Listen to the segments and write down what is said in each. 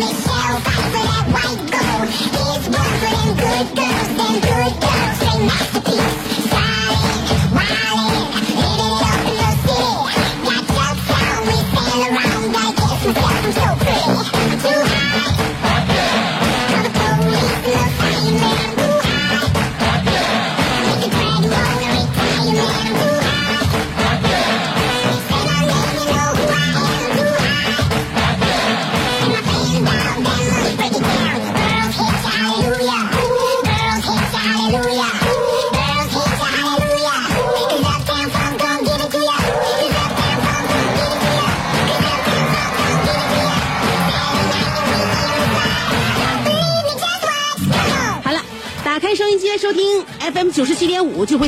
好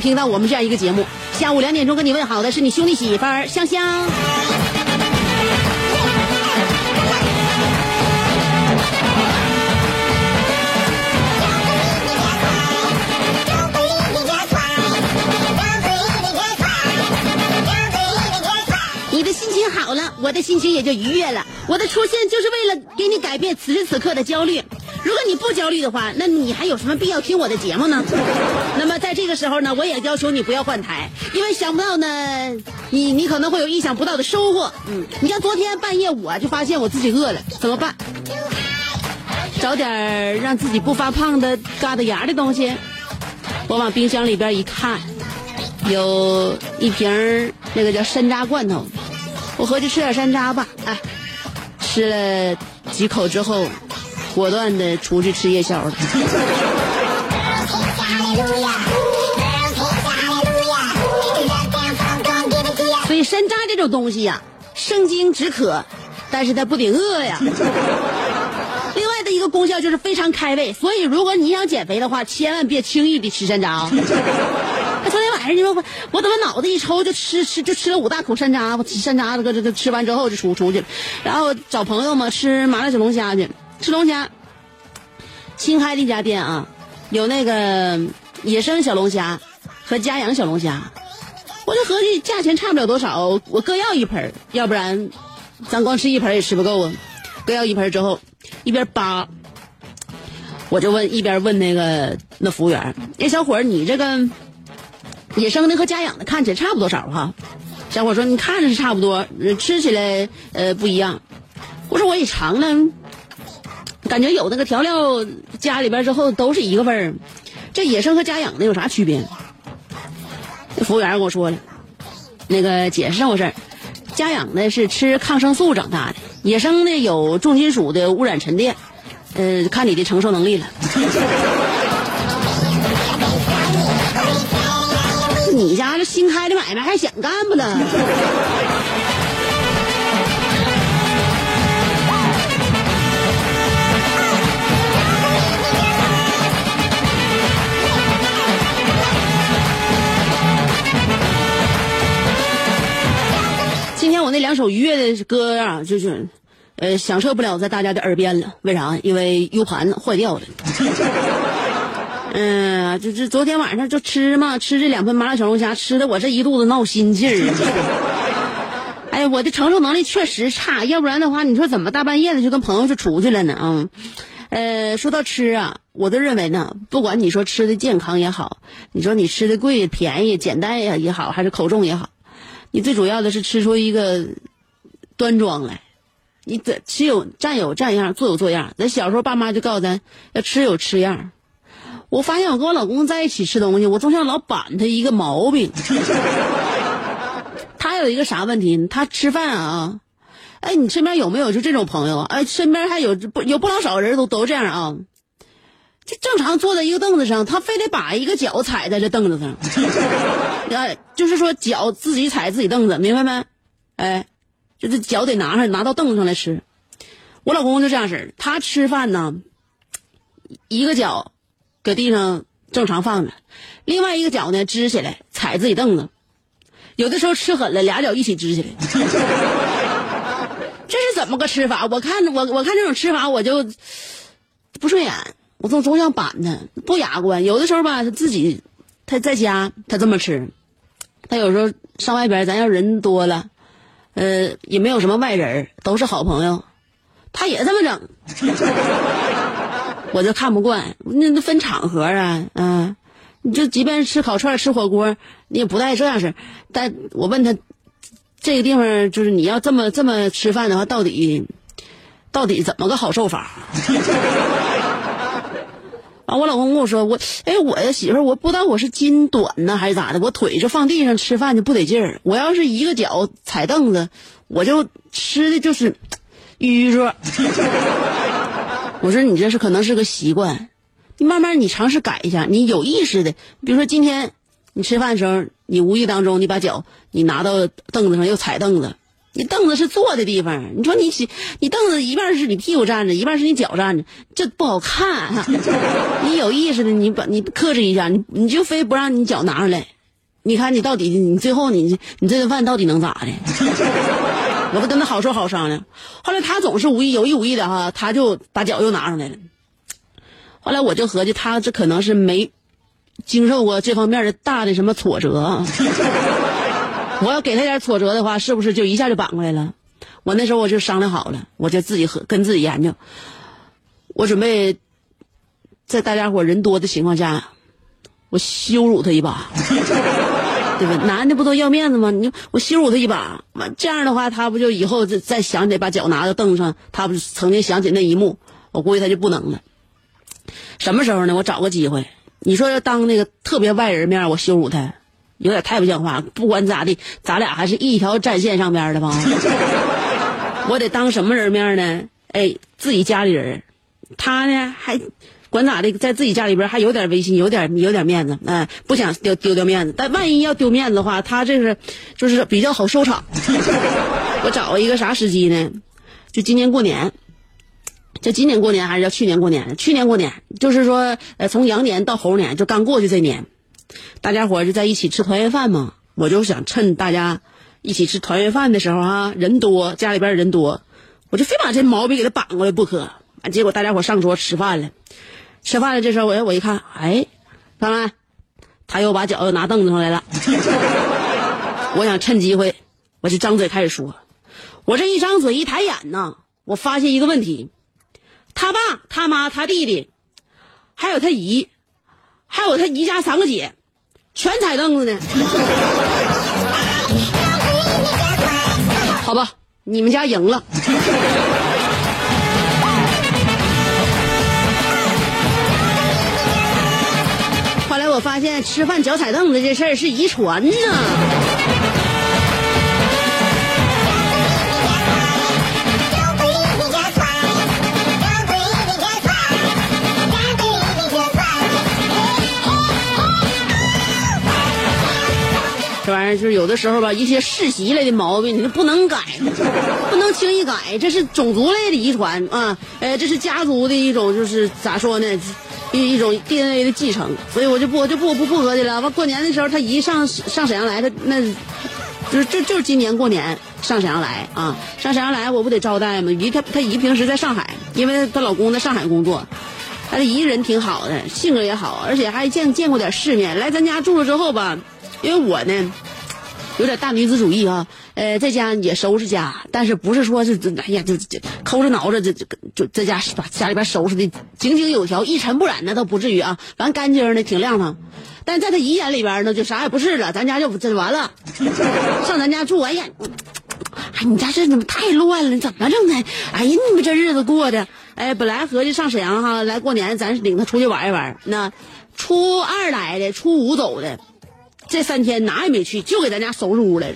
听到我们这样一个节目。下午两点钟跟你问好的是你兄弟媳妇儿香香。你的心情好了，我的心情也就愉悦了。我的出现就是为了给你改变此时此刻的焦虑。如果你不焦虑的话，那你还有什么必要听我的节目呢？那么在这个时候呢，我也要求你不要换台，因为想不到呢，你你可能会有意想不到的收获。嗯，你像昨天半夜我就发现我自己饿了，怎么办？找点让自己不发胖的嘎达牙的东西。我往冰箱里边一看，有一瓶儿那个叫山楂罐头，我合计吃点山楂吧。哎，吃了几口之后，果断的出去吃夜宵了。所以山楂这种东西呀、生津止渴，但是它不顶饿呀。另外的一个功效就是非常开胃，所以如果你想减肥的话，千万别轻易的吃山楂啊。那昨天晚上你说我我怎么脑子一抽就吃吃就吃了五大口山楂，我吃山楂这个这个吃完之后就出出去了，然后找朋友嘛吃麻辣小龙虾去，吃龙虾。新开的一家店啊，有那个野生小龙虾和家养小龙虾，我就合计价钱差不了多少，我各要一盆要不然咱光吃一盆也吃不够啊。各要一盆之后，一边扒，我就问一边问那个那服务员，那，小伙儿，你这个野生的和家养的看起来差不多少哈？小伙说你看着是差不多，吃起来呃不一样。我说我也尝了，感觉有那个调料加里边之后都是一个味儿，这野生和家养的有啥区别？服务员跟我说了，那个姐是这么回事儿家养的是吃抗生素长大的，野生的有重金属的污染沉淀，呃，看你的承受能力了。你家这新开的买卖还想干不呢？天我那两首愉悦的歌啊，就是，呃，响彻不了在大家的耳边了。为啥？因为 U 盘坏掉了。嗯，就是昨天晚上就吃嘛，吃这两盆麻辣小龙虾，吃的我这一肚子闹心劲儿。哎，我的承受能力确实差，要不然的话，你说怎么大半夜的就跟朋友就出去了呢？啊、呃，说到吃啊，我都认为呢，不管你说吃的健康也好，你说你吃的贵、便宜、简单也也好，还是口重也好，你最主要的是吃出一个端庄来。你得吃有站有站样，坐有坐样。咱小时候爸妈就告诉咱要吃有吃样。我发现我跟我老公在一起吃东西，我总想老板他一个毛病。他有一个啥问题？他吃饭啊，哎，你身边有没有就这种朋友？哎，身边还有不有不老少人都都这样啊？就正常坐在一个凳子上，他非得把一个脚踩在这凳子上，哎，就是说脚自己踩自己凳子，明白没？哎，就是脚得拿上拿到凳子上来吃。我老公就这样式儿，他吃饭呢，一个脚搁地上正常放着，另外一个脚呢支起来踩自己凳子。有的时候吃狠了，俩脚一起支起来，这是怎么个吃法？我看我我看这种吃法我就不顺眼，我总总想板他，不雅观。有的时候吧，他自己他在家他这么吃，他有时候上外边，咱要人多了，呃，也没有什么外人，都是好朋友，他也这么整，我就看不惯。那那分场合啊，嗯。你就即便吃烤串、吃火锅，你也不带这样式但我问他，这个地方就是你要这么这么吃饭的话，到底到底怎么个好受法？啊！我老公跟我说，我哎，我媳妇，我不知道我是筋短呢还是咋的，我腿就放地上吃饭就不得劲儿。我要是一个脚踩凳子，我就吃的就是淤着。我说你这是可能是个习惯。你慢慢，你尝试改一下，你有意识的，比如说今天你吃饭的时候，你无意当中你把脚你拿到凳子上又踩凳子，你凳子是坐的地方，你说你起你凳子一半是你屁股站着，一半是你脚站着，这不好看。你有意识的，你把你克制一下，你你就非不让你脚拿上来，你看你到底你最后你你这顿饭到底能咋的？我不跟他好说好商量，后来他总是无意有意无意的哈，他就把脚又拿上来了。后来我就合计，他这可能是没经受过这方面的大的什么挫折。我要给他点挫折的话，是不是就一下就扳过来了？我那时候我就商量好了，我就自己和跟自己研究，我准备在大家伙人多的情况下，我羞辱他一把，对吧？男的不都要面子吗？你我羞辱他一把，完这样的话，他不就以后再再想起把脚拿到凳子上，他不曾经想起那一幕，我估计他就不能了。什么时候呢？我找个机会，你说要当那个特别外人面，我羞辱他，有点太不像话。不管咋地，咱俩还是一条战线上边的吧。我得当什么人面呢？哎，自己家里人，他呢还管咋的，在自己家里边还有点威信，有点有点面子，哎，不想丢丢掉面子。但万一要丢面子的话，他这是就是比较好收场。我找一个啥时机呢？就今年过年。就今年过年还是叫去年过年？去年过年就是说，呃，从羊年到猴年，就刚过去这年，大家伙就在一起吃团圆饭嘛。我就想趁大家一起吃团圆饭的时候啊，人多，家里边人多，我就非把这毛病给他扳过来不可。结果大家伙上桌吃饭了，吃饭了这时候我我一看，哎，看没？他又把脚又拿凳子上来了。我想趁机会，我就张嘴开始说。我这一张嘴一抬眼呢，我发现一个问题。他爸、他妈、他弟弟，还有他姨，还有他姨家三个姐，全踩凳子呢。好吧，你们家赢了。后来我发现吃饭脚踩凳子这事儿是遗传呢。就是有的时候吧，一些世袭类的毛病，你不能改，不能轻易改，这是种族类的遗传啊，呃，这是家族的一种，就是咋说呢，一一种 DNA 的继承，所以我就不我就不不不合计了。完过年的时候，他姨上上沈阳来，他那，就是就就是今年过年上沈阳来啊，上沈阳来，我不得招待吗？姨他他姨平时在上海，因为她老公在上海工作，他的姨人挺好的，性格也好，而且还见见过点世面。来咱家住了之后吧。因为我呢，有点大女子主义啊，呃，在家也收拾家，但是不是说是，哎呀，就就抠着挠着，这就就在家把家里边收拾的井井有条、一尘不染，那倒不至于啊，完干净的挺亮堂。但在他姨眼里边呢，就啥也不是了，咱家就这完了。上咱家住，哎呀，你家这怎么太乱了？怎么整的？哎呀，你们这日子过的，哎，本来合计上沈阳哈来过年，咱领他出去玩一玩。那初二来的，初五走的，这三天哪也没去，就给咱家收拾屋来了。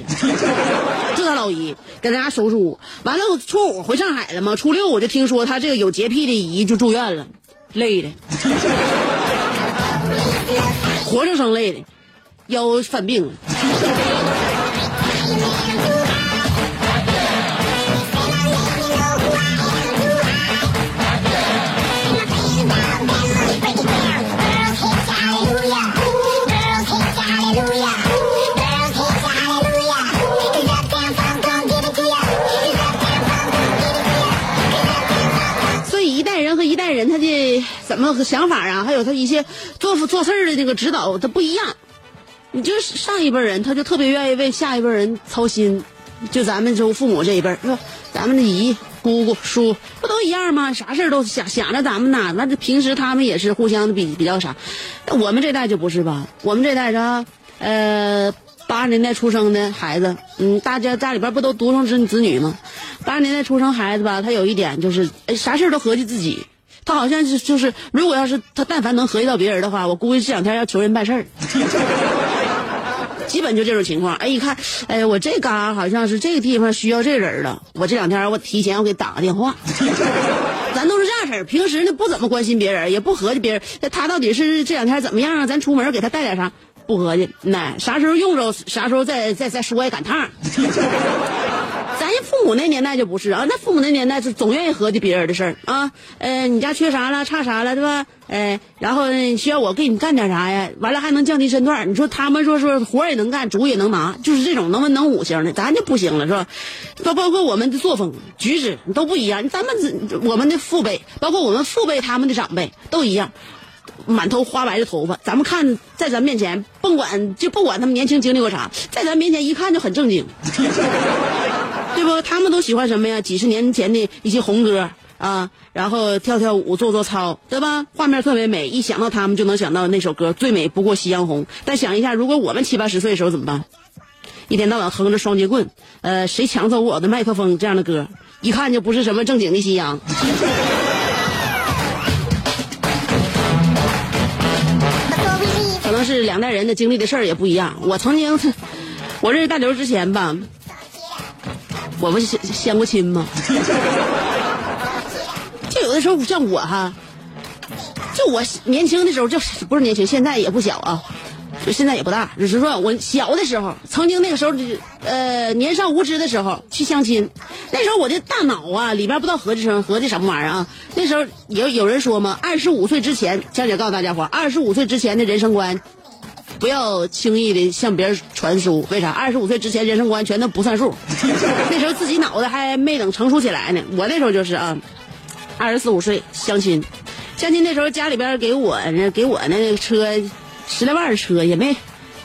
就他老姨给咱家收拾屋，完了初五回上海了嘛，初六我就听说他这个有洁癖的姨就住院了，累的，活生生累的，腰犯病了。怎么想法啊，还有他一些做做事的这个指导，他不一样。你就是上一辈人，他就特别愿意为下一辈人操心。就咱们就父母这一辈，是吧？咱们的姨、姑姑、叔不都一样吗？啥事儿都想想着咱们呐。那这平时他们也是互相比比较啥。那我们这代就不是吧？我们这代啥？呃，八十年代出生的孩子，嗯，大家家里边不都独生子子女吗？八十年代出生孩子吧，他有一点就是，哎，啥事儿都合计自己。他好像是就是，如果要是他但凡能合计到别人的话，我估计这两天要求人办事儿。基本就这种情况。哎，一看，哎，我这嘎好像是这个地方需要这人了，我这两天我提前我给打个电话。咱都是这样式儿，平时呢不怎么关心别人，也不合计别人，他到底是这两天怎么样啊？咱出门给他带点啥？不合计，那啥时候用着，啥时候再再再说也赶趟。咱家父母那年代就不是啊，那父母那年代是总愿意合计别人的事儿啊。呃，你家缺啥了，差啥了，对吧？呃，然后需要我给你干点啥呀？完了还能降低身段。你说他们说说活也能干，主也能拿，就是这种能文能武型的，咱就不行了，是吧？包包括我们的作风举止都不一样。咱们我们的父辈，包括我们父辈他们的长辈都一样。满头花白的头发，咱们看在咱面前，甭管就不管他们年轻经历过啥，在咱面前一看就很正经，对不？他们都喜欢什么呀？几十年前的一些红歌啊，然后跳跳舞、做做操，对吧？画面特别美，一想到他们就能想到那首歌《最美不过夕阳红》。但想一下，如果我们七八十岁的时候怎么办？一天到晚哼着双截棍，呃，谁抢走我的麦克风这样的歌，一看就不是什么正经的夕阳。可能是两代人的经历的事儿也不一样。我曾经，我认识大刘之前吧，我不相相过亲吗？就有的时候像我哈，就我年轻的时候，就不是年轻，现在也不小啊，就现在也不大，只是说我小的时候，曾经那个时候，呃，年少无知的时候去相亲，那时候我的大脑啊里边不知道合计什么合计什么玩意儿啊。那时候有有人说嘛，二十五岁之前，江姐告诉大家伙，二十五岁之前的人生观。不要轻易的向别人传输，为啥？二十五岁之前人生观全都不算数，那时候自己脑子还没等成熟起来呢。我那时候就是啊，二十四五岁相亲，相亲那时候家里边给我给我那个车十来万的车也没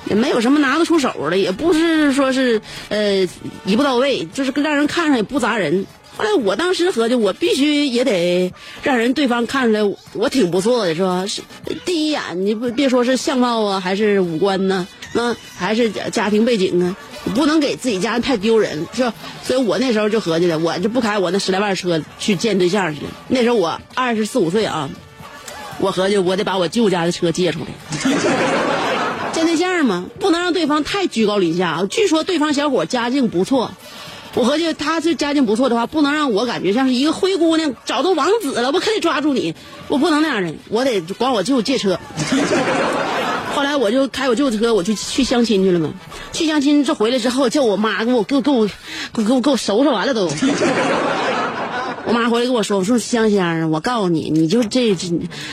也没有什么拿得出手的，也不是说是呃一步到位，就是让人看上也不砸人。后来我当时合计，我必须也得让人对方看出来我挺不错的，是吧？是第一眼你不别说是相貌啊，还是五官呢，那还是家庭背景啊，不能给自己家人太丢人，是吧？所以我那时候就合计了，我就不开我那十来万车去见对象去了。那时候我二十四五岁啊，我合计我得把我舅家的车借出来。见对象嘛，不能让对方太居高临下。据说对方小伙家境不错。我合计他这家境不错的话，不能让我感觉像是一个灰姑娘找到王子了，我可得抓住你，我不能那样的，我得管我舅借车。后来我就开我舅车，我去去相亲去了嘛。去相亲这回来之后，叫我妈给我给我给我给我给我收拾完了都。我妈回来跟我说：“我说香香，我告诉你，你就这这，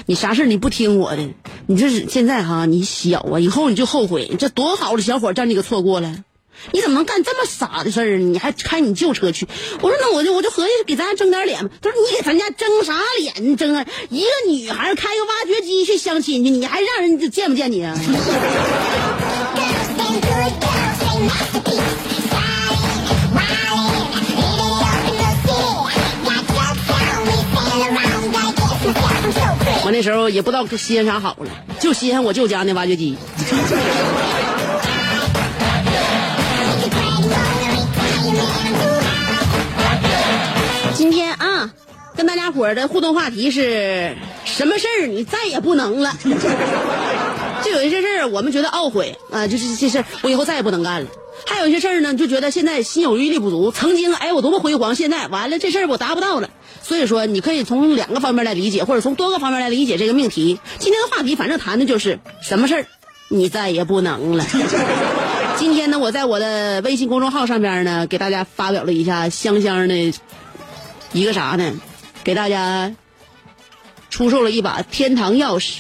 你啥事你不听我的，你这是现在哈，你小啊，以后你就后悔。这多好的小伙，让你给错过了。”你怎么能干这么傻的事儿？你还开你旧车去？我说那我就我就合计给咱家争点脸嘛。他说你给咱家争啥脸？你争啊！一个女孩开个挖掘机去相亲去，你还让人家见不见你啊？我那时候也不知道稀罕啥好了，就稀罕我舅家那挖掘机。跟大家伙儿的互动话题是什么事儿你再也不能了？就有一些事儿我们觉得懊悔啊，就是这事儿我以后再也不能干了。还有一些事儿呢，就觉得现在心有余力不足。曾经哎我多么辉煌，现在完了这事儿我达不到了。所以说，你可以从两个方面来理解，或者从多个方面来理解这个命题。今天的话题反正谈的就是什么事儿你再也不能了。今天呢，我在我的微信公众号上边呢，给大家发表了一下香香的一个啥呢？给大家出售了一把天堂钥匙，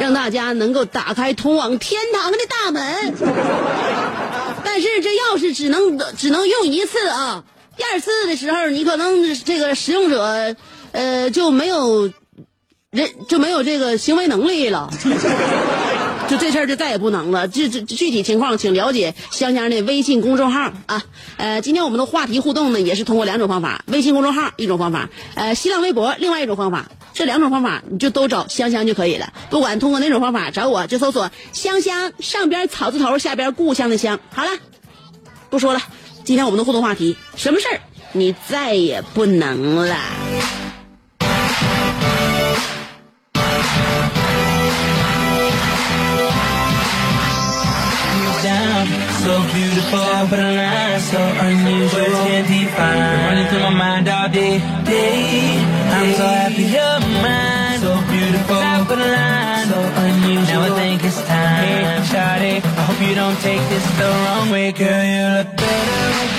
让大家能够打开通往天堂的大门。但是这钥匙只能只能用一次啊，第二次的时候，你可能这个使用者呃就没有人就没有这个行为能力了。就这事儿就再也不能了。这这具体情况，请了解香香的微信公众号啊。呃，今天我们的话题互动呢，也是通过两种方法：微信公众号一种方法，呃，新浪微博另外一种方法。这两种方法你就都找香香就可以了。不管通过哪种方法找我，就搜索“香香”，上边草字头，下边故乡的乡。好了，不说了。今天我们的互动话题，什么事儿你再也不能了 so beautiful, but a line so unusual, can't define. Running through my mind all day, day. I'm so happy you're mine, so beautiful, but a line so unusual. Now I think it's time, hey, Shawty, I hope you don't take this the wrong way, girl. You look better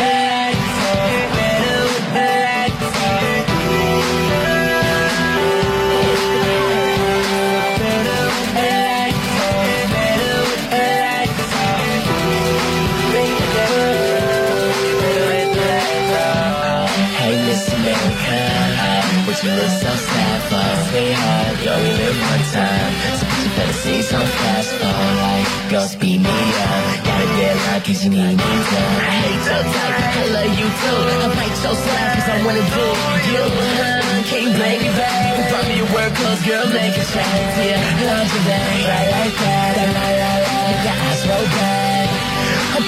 so sad for, sweetheart? You only live one time, so put your fantasies on fast forward like go speed me up. Gotta get 'cause you need me to. I hate your type, I love you too. I bite your slap 'cause I wanna do you. Can't blame me back. Find a word cause girl make a change. Yeah, love you that, right like that. La la la, make your eyes roll back. I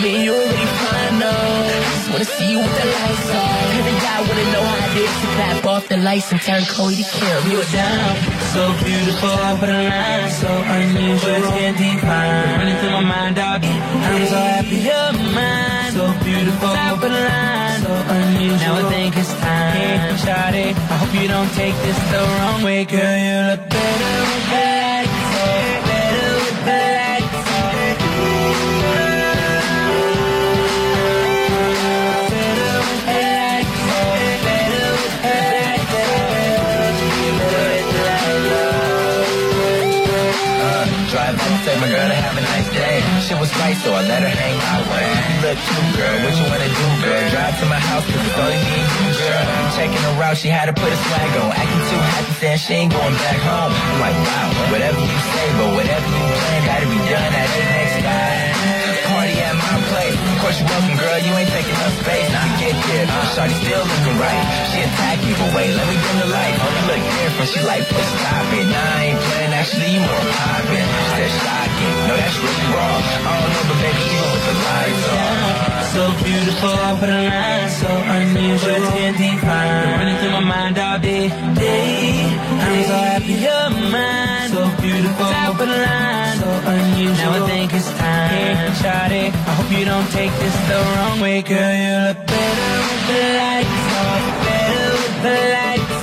mean, you already fine. I just wanna see you with the lights on. Every guy wanna know how I did to clap off the lights and turn Cody to Kim. You were down, so beautiful, but a line so unusual, can't define. Running through my mind day. I'm so happy you're mine, so beautiful, but a line so unusual. Now I think it's time, hey, Shawty, I hope you don't take this the wrong way, girl. You look better Take my girl to have a nice day. Shit was right, so I let her hang my way. Look cute, girl. What you wanna do, girl? Drive to my house, cause it's only me and you, girl. Checking her out, she had to put a swag on. Acting too happy, saying she ain't going back home. I'm like, wow, whatever you say, but whatever you plan, gotta be done at the next time. At my place. Of course you're welcome, girl. You ain't taking up space. Now get there. Shawty still looking right. She attack me, but wait, let me dim the light. Oh, you look different. She like, push stop it. Nah, I ain't playing. Actually, you more poppin'. Said shocking. No, that's really wrong. I don't know, but baby, even with the lights on. So beautiful, but a line so unusual, can't define. Running through my mind all day, day. I'm so happy you're mine. So beautiful, but a line so unusual. Now I think it's time, hey. I hope you don't take this the wrong way, girl. You look better with the lights off, better with the lights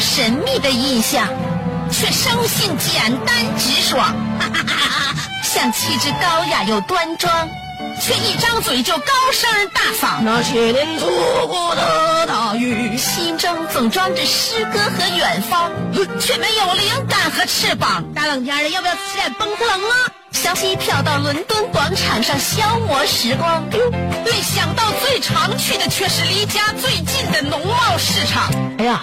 神秘的印象，却生性简单直爽，哈哈哈哈像气质高雅又端庄，却一张嘴就高声大嗓。那些年错过的大雨，心中总装着诗歌和远方，却没有灵感和翅膀。大冷天的，要不要吃点蹦特冷啊？想机票到伦敦广场上消磨时光，没想到最常去的却是离家最近的农贸市场。哎呀，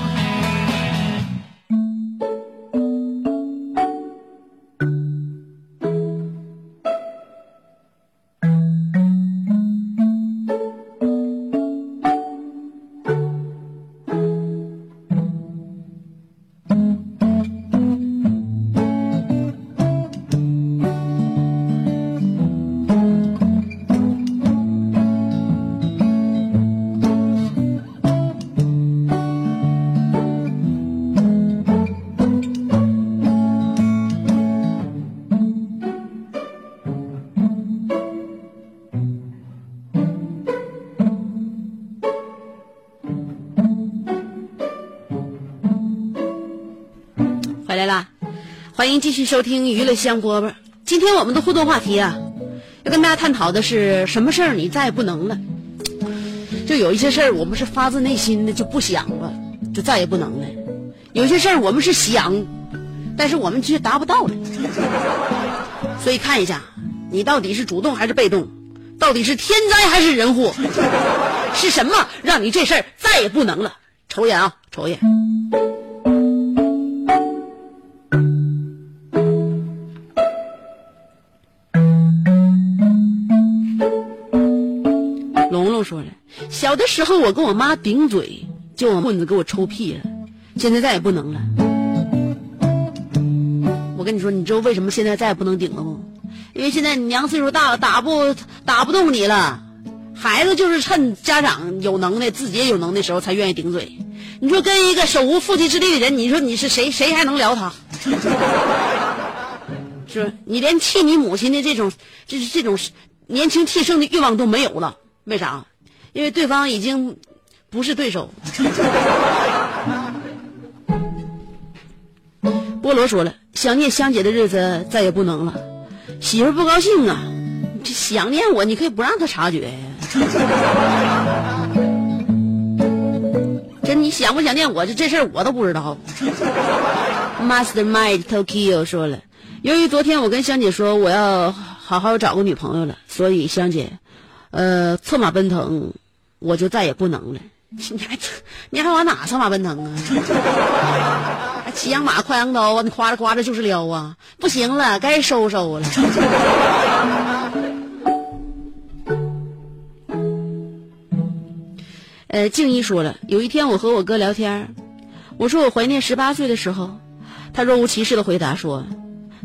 欢迎继续收听娱乐香饽饽。今天我们的互动话题啊，要跟大家探讨的是什么事儿你再也不能了。就有一些事儿我们是发自内心的就不想了，就再也不能了；有些事儿我们是想，但是我们却达不到了。所以看一下，你到底是主动还是被动？到底是天灾还是人祸？是什么让你这事儿再也不能了？瞅一眼啊，瞅一小的时候我跟我妈顶嘴，就我棍子给我抽屁了，现在再也不能了。我跟你说，你知道为什么现在再也不能顶了吗？因为现在你娘岁数大了，打不打不动你了。孩子就是趁家长有能耐，自己也有能耐的时候才愿意顶嘴。你说跟一个手无缚鸡之力的人，你说你是谁？谁还能聊他？是你连气你母亲的这种，就是这种年轻气盛的欲望都没有了。为啥？因为对方已经不是对手。菠萝说了，想念香姐的日子再也不能了，媳妇不高兴啊，想念我，你可以不让她察觉呀。这你想不想念我？这这事儿我都不知道。Mastermind Tokyo 说了，由于昨天我跟香姐说我要好好找个女朋友了，所以香姐，呃，策马奔腾，我就再也不能了。你还你还往哪策马奔腾啊？还骑羊马，挎羊刀啊！你夸着夸着就是撩啊！不行了，该收收了。呃，静一说了，有一天我和我哥聊天，我说我怀念十八岁的时候，他若无其事的回答说：“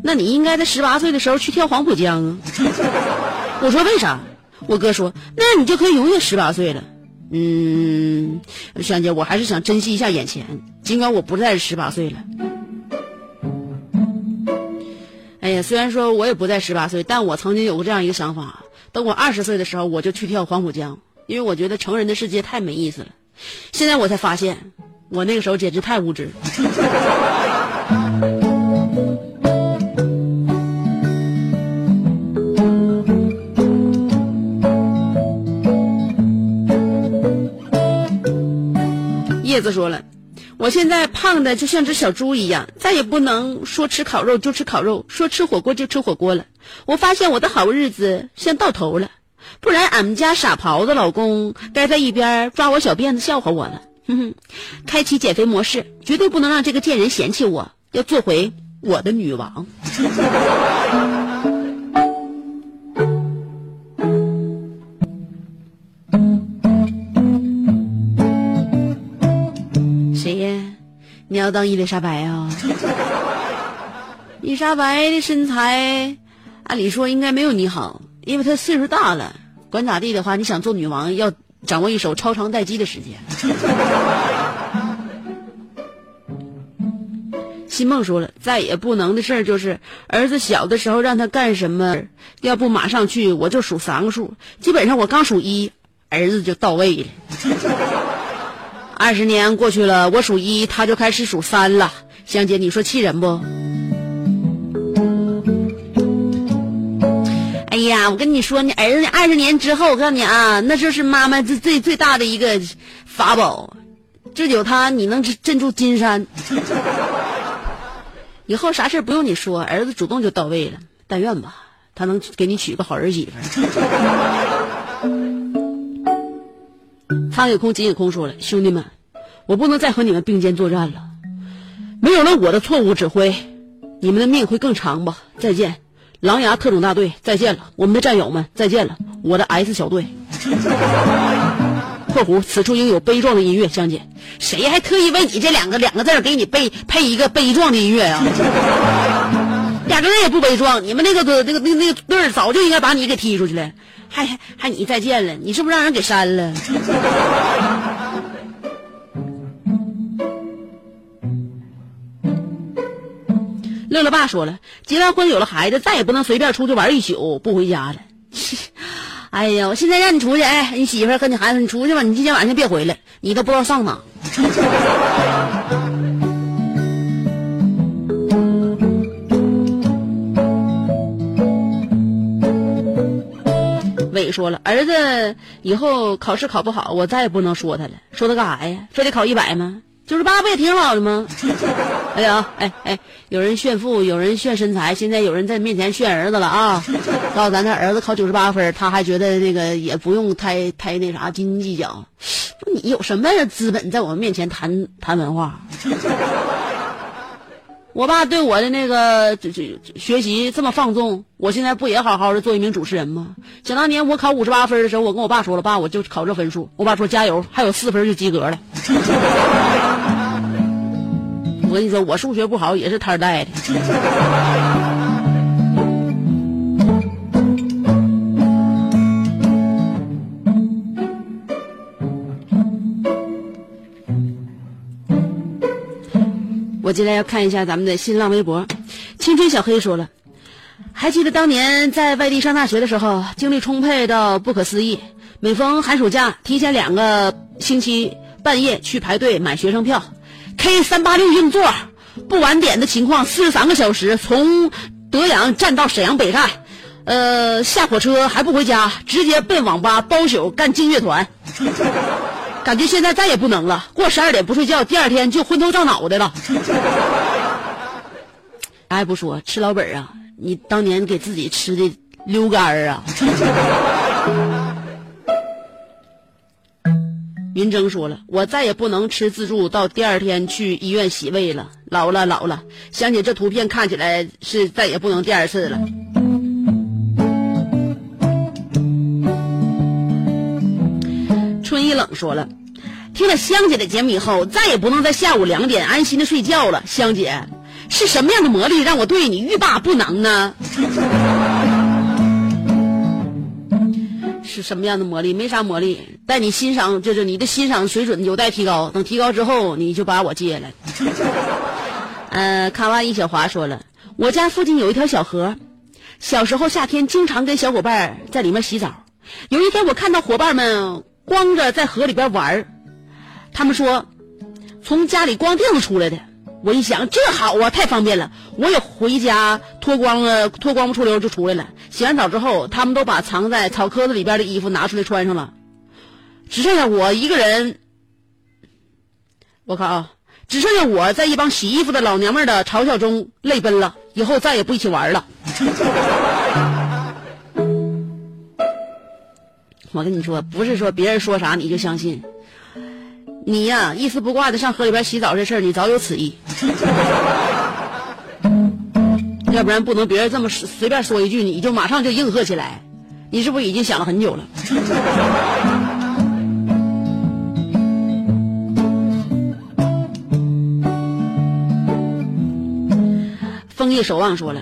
那你应该在十八岁的时候去跳黄浦江啊。”我说为啥？我哥说：“那你就可以永远十八岁了。”嗯，珊姐，我还是想珍惜一下眼前，尽管我不再是十八岁了。哎呀，虽然说我也不在十八岁，但我曾经有过这样一个想法：等我二十岁的时候，我就去跳黄浦江，因为我觉得成人的世界太没意思了。现在我才发现，我那个时候简直太无知。叶子说了，我现在胖的就像只小猪一样，再也不能说吃烤肉就吃烤肉，说吃火锅就吃火锅了。我发现我的好日子像到头了，不然俺们家傻狍子老公该在一边抓我小辫子笑话我了。开启减肥模式，绝对不能让这个贱人嫌弃我，要做回我的女王。要当伊丽莎白啊？伊丽莎白的身材，按理说应该没有你好，因为她岁数大了。管咋地的话，你想做女王，要掌握一手超长待机的时间。新梦说了，再也不能的事儿就是儿子小的时候让他干什么，要不马上去，我就数三个数，基本上我刚数一，儿子就到位了。二十年过去了，我数一，他就开始数三了。香姐，你说气人不？哎呀，我跟你说，你儿子二十年之后，我告诉你啊，那就是妈妈最最最大的一个法宝，这有他，你能镇住金山。以后啥事不用你说，儿子主动就到位了。但愿吧，他能给你娶个好儿媳妇。苍野空、金野空说了：“兄弟们，我不能再和你们并肩作战了。没有了我的错误指挥，你们的命会更长吧。再见，狼牙特种大队，再见了，我们的战友们，再见了，我的 S 小队。”（括弧此处应有悲壮的音乐，香姐，谁还特意为你这两个两个字给你配配一个悲壮的音乐啊？压根儿也不悲壮，你们那个那个那个那个队儿早就应该把你给踢出去了，还还你再见了，你是不是让人给删了？乐乐爸说了，结完婚有了孩子，再也不能随便出去玩一宿不回家了。哎呀，我现在让你出去，哎，你媳妇和你孩子，你出去吧，你今天晚上别回来，你都不知道上哪。伟说了，儿子以后考试考不好，我再也不能说他了。说他干啥呀？非得考一百吗？九十八不也挺好的吗？哎呀，哎哎，有人炫富，有人炫身材，现在有人在面前炫儿子了啊！告诉咱这儿子考九十八分，他还觉得那个也不用太太那啥斤斤计较。你有什么资本在我们面前谈谈文化？我爸对我的那个这这学习这么放纵，我现在不也好好的做一名主持人吗？想当年我考五十八分的时候，我跟我爸说了，爸，我就考这分数。我爸说加油，还有四分就及格了。我跟你说，我数学不好也是他带的。我接下来要看一下咱们的新浪微博，青春小黑说了，还记得当年在外地上大学的时候，精力充沛到不可思议。每逢寒暑假，提前两个星期半夜去排队买学生票，K 三八六硬座，不晚点的情况，四十三个小时从德阳站到沈阳北站，呃，下火车还不回家，直接奔网吧包宿干劲乐团。感觉现在再也不能了，过十二点不睡觉，第二天就昏头胀脑的了。啥 也不说，吃老本啊！你当年给自己吃的溜干儿啊！云峥说了，我再也不能吃自助，到第二天去医院洗胃了。老了老了，想起这图片，看起来是再也不能第二次了。春意冷说了，听了香姐的节目以后，再也不能在下午两点安心的睡觉了。香姐，是什么样的魔力让我对你欲罢不能呢？是什么样的魔力？没啥魔力，带你欣赏，就是你的欣赏水准有待提高。等提高之后，你就把我接了。呃，卡哇伊小华说了，我家附近有一条小河，小时候夏天经常跟小伙伴在里面洗澡。有一天，我看到伙伴们。光着在河里边玩他们说从家里光腚子出来的。我一想，这好啊，太方便了。我也回家脱光了，脱光不出溜就出来了。洗完澡之后，他们都把藏在草壳子里边的衣服拿出来穿上了，只剩下我一个人。我靠啊！只剩下我在一帮洗衣服的老娘们的嘲笑中泪奔了。以后再也不一起玩了。我跟你说，不是说别人说啥你就相信。你呀，一丝不挂的上河里边洗澡这事儿，你早有此意。要不然不能别人这么随便说一句，你就马上就应和起来。你是不是已经想了很久了？枫叶守望说了。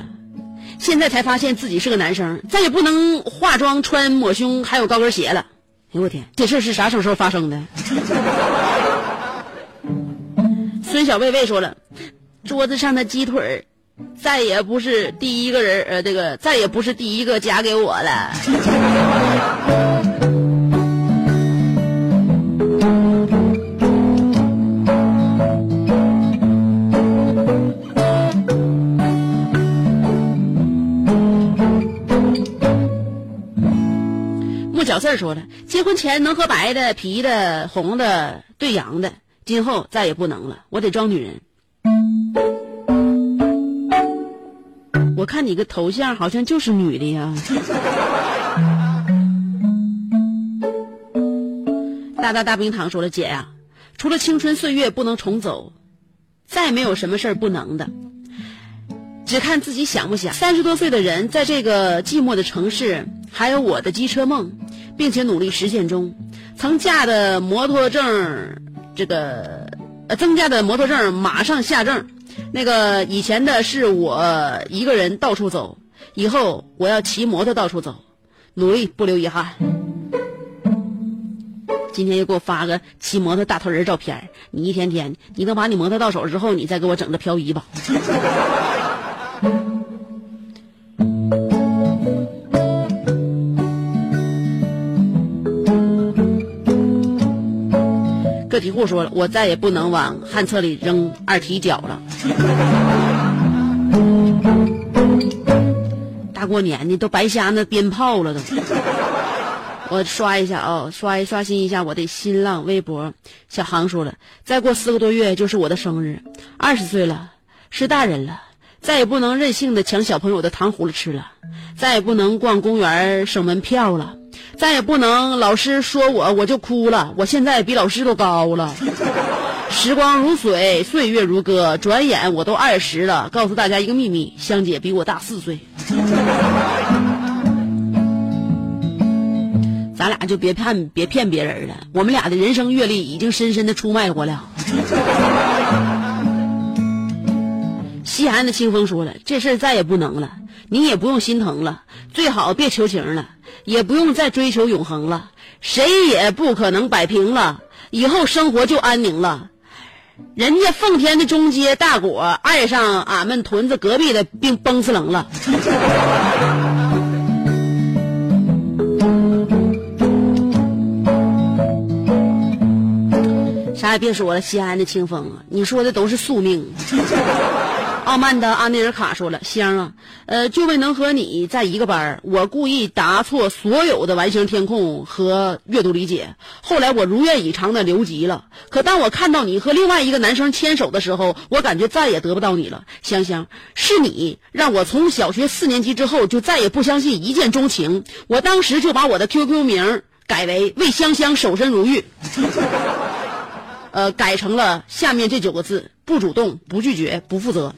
现在才发现自己是个男生，再也不能化妆、穿抹胸还有高跟鞋了。哎呦我天，这事是啥时候发生的？孙小贝贝说了，桌子上的鸡腿，再也不是第一个人，呃，这个再也不是第一个夹给我了。小四儿说了，结婚前能喝白的、啤的、红的、兑洋的，今后再也不能了，我得装女人。我看你个头像好像就是女的呀。大大大冰糖说了，姐呀、除了青春岁月不能重走，再没有什么事儿不能的。只看自己想不想。三十多岁的人，在这个寂寞的城市，还有我的机车梦，并且努力实现中。曾驾的摩托证，这个增加的摩托证马上下证。那个以前的是我一个人到处走，以后我要骑摩托到处走，努力不留遗憾。今天又给我发个骑摩托大头人照片，你一天天，你等把你摩托到手之后，你再给我整个漂移吧。户说了，我再也不能往旱厕里扔二踢脚了。大过年的都白瞎那鞭炮了都。我刷一下啊、刷一刷新一下我的新浪微博。小航说了，再过四个多月就是我的生日，二十岁了，是大人了，再也不能任性的抢小朋友的糖葫芦吃了，再也不能逛公园省门票了，再也不能老师说我我就哭了，我现在比老师都高了。时光如水，岁月如歌，转眼我都二十了。告诉大家一个秘密，香姐比我大四岁。咱俩就别骗别骗别人了，我们俩的人生阅历已经深深的出卖过了。西安的清风说了，这事儿再也不能了，你也不用心疼了，最好别求情了，也不用再追求永恒了，谁也不可能摆平了，以后生活就安宁了。人家奉天的中街大果爱上俺们屯子隔壁的冰崩死棱了。啥也别说了，西安的清风啊，你说的都是宿命。傲慢的阿内尔卡说了：“香啊，呃，就为能和你在一个班儿我故意答错所有的完形填空和阅读理解。后来我如愿以偿的留级了。可当我看到你和另外一个男生牵手的时候，我感觉再也得不到你了。香香，是你让我从小学四年级之后就再也不相信一见钟情。我当时就把我的 QQ 名改为为香香守身如玉。”呃，改成了下面这九个字：不主动、不拒绝、不负责。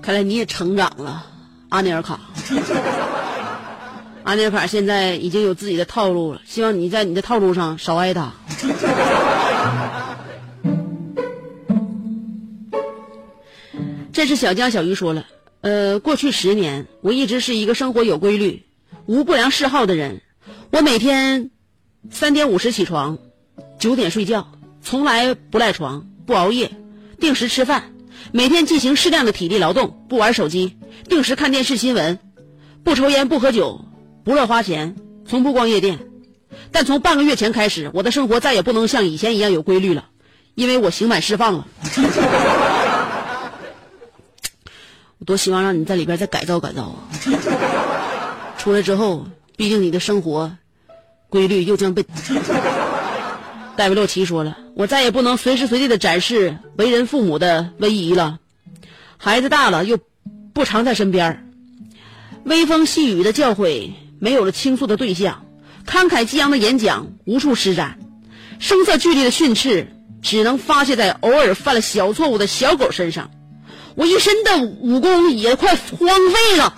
看来你也成长了，阿尼尔卡。阿尼尔卡现在已经有自己的套路了，希望你在你的套路上少挨打。这是小江小鱼说了。呃，过去十年，我一直是一个生活有规律、无不良嗜好的人。我每天三点五十起床，九点睡觉，从来不赖床，不熬夜，定时吃饭，每天进行适量的体力劳动，不玩手机，定时看电视新闻，不抽烟不喝酒，不乱花钱，从不逛夜店。但从半个月前开始，我的生活再也不能像以前一样有规律了，因为我刑满释放了。我多希望让你在里边再改造改造啊！出来之后，毕竟你的生活规律又将被。戴维洛奇说了，我再也不能随时随地的展示为人父母的威仪了。孩子大了，又不常在身边微风细雨的教诲没有了倾诉的对象，慷慨激昂的演讲无处施展，声色俱厉的训斥只能发泄在偶尔犯了小错误的小狗身上。我一身的武功也快荒废了。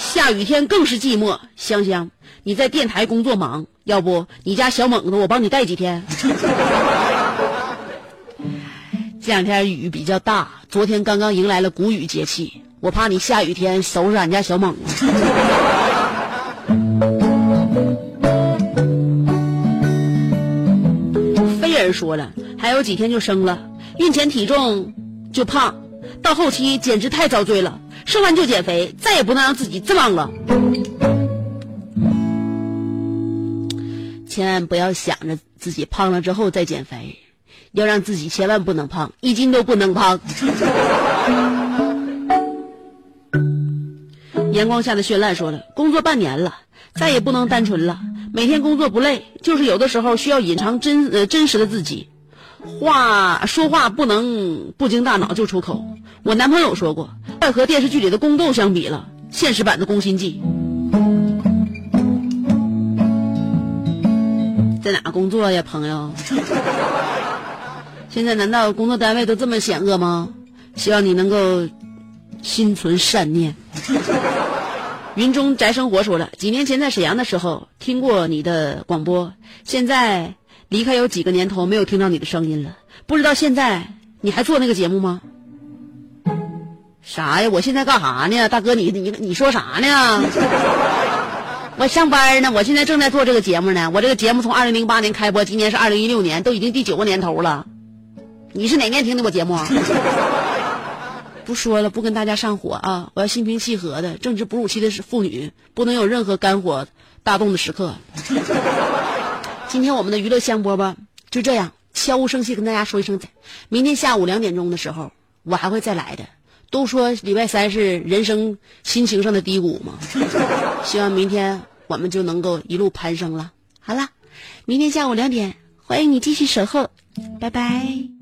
下雨天更是寂寞。香香你在电台工作忙要不你家小猛子我帮你带几天？这两天雨比较大昨天刚刚迎来了谷雨节气我怕你下雨天收拾俺家小猛子。菲儿说了还有几天就生了孕前体重就胖到后期简直太遭罪了。吃完就减肥，再也不能让自己这么了。千万不要想着自己胖了之后再减肥，要让自己千万不能胖，一斤都不能胖。阳光下的绚烂说了，工作半年了，再也不能单纯了。每天工作不累，就是有的时候需要隐藏真呃真实的自己，话说话不能不经大脑就出口。我男朋友说过，快和电视剧里的宫斗相比了，现实版的宫心计。在哪工作呀，朋友？现在难道工作单位都这么险恶吗？希望你能够心存善念。云中宅生活说了，几年前在沈阳的时候听过你的广播，现在离开有几个年头没有听到你的声音了，不知道现在你还做那个节目吗？啥呀？我现在干啥呢？大哥，你你你说啥呢？我上班呢，我现在正在做这个节目呢。我这个节目从二零零八年开播，今年是二零一六年，都已经第九个年头了。你是哪年听的我节目？不说了，不跟大家上火啊！我要心平气和的。正值哺乳期的妇女，不能有任何肝火大动的时刻。今天我们的娱乐香饽饽就这样悄无声息跟大家说一声。明天下午两点钟的时候，我还会再来的。都说礼拜三是人生心情上的低谷嘛，希望明天我们就能够一路攀升了。好了，明天下午两点，欢迎你继续守候，拜拜。